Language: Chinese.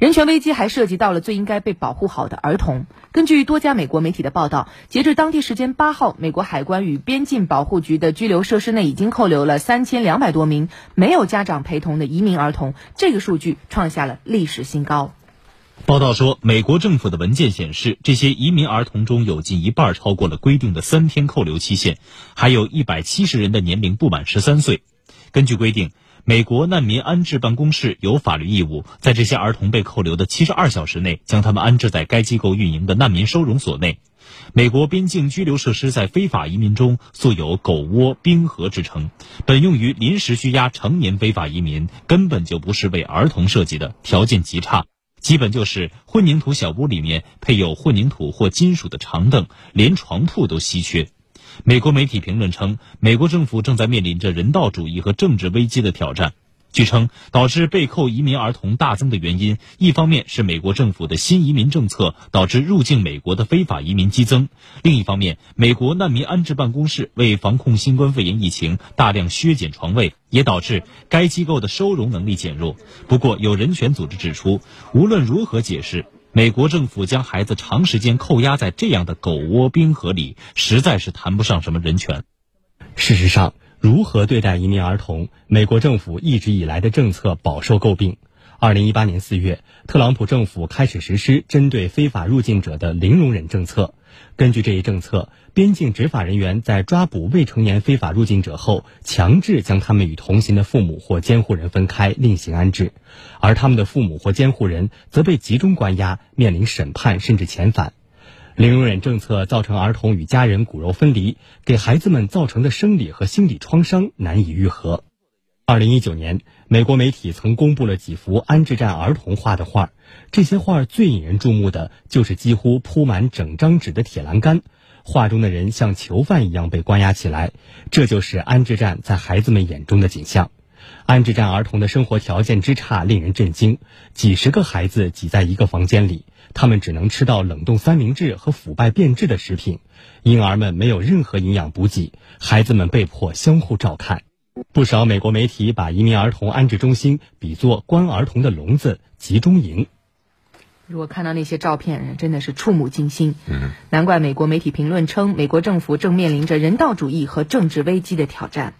人权危机还涉及到了最应该被保护好的儿童。根据多家美国媒体的报道，截至当地时间八号，美国海关与边境保护局的拘留设施内已经扣留了三千两百多名没有家长陪同的移民儿童，这个数据创下了历史新高。报道说，美国政府的文件显示，这些移民儿童中有近一半超过了规定的三天扣留期限，还有一百七十人的年龄不满十三岁。根据规定。美国难民安置办公室有法律义务，在这些儿童被扣留的七十二小时内，将他们安置在该机构运营的难民收容所内。美国边境拘留设施在非法移民中素有“狗窝”“冰河”之称，本用于临时拘押成年非法移民，根本就不是为儿童设计的，条件极差，基本就是混凝土小屋里面配有混凝土或金属的长凳，连床铺都稀缺。美国媒体评论称，美国政府正在面临着人道主义和政治危机的挑战。据称，导致被扣移民儿童大增的原因，一方面是美国政府的新移民政策导致入境美国的非法移民激增；另一方面，美国难民安置办公室为防控新冠肺炎疫情，大量削减床位，也导致该机构的收容能力减弱。不过，有人权组织指出，无论如何解释。美国政府将孩子长时间扣押在这样的狗窝冰河里，实在是谈不上什么人权。事实上，如何对待移民儿童，美国政府一直以来的政策饱受诟病。二零一八年四月，特朗普政府开始实施针对非法入境者的零容忍政策。根据这一政策，边境执法人员在抓捕未成年非法入境者后，强制将他们与同行的父母或监护人分开，另行安置；而他们的父母或监护人则被集中关押，面临审判甚至遣返。零容忍政策造成儿童与家人骨肉分离，给孩子们造成的生理和心理创伤难以愈合。二零一九年，美国媒体曾公布了几幅安置站儿童画的画，这些画最引人注目的就是几乎铺满整张纸的铁栏杆，画中的人像囚犯一样被关押起来，这就是安置站在孩子们眼中的景象。安置站儿童的生活条件之差令人震惊，几十个孩子挤在一个房间里，他们只能吃到冷冻三明治和腐败变质的食品，婴儿们没有任何营养补给，孩子们被迫相互照看。不少美国媒体把移民儿童安置中心比作关儿童的笼子、集中营。如果看到那些照片，真的是触目惊心。嗯，难怪美国媒体评论称，美国政府正面临着人道主义和政治危机的挑战。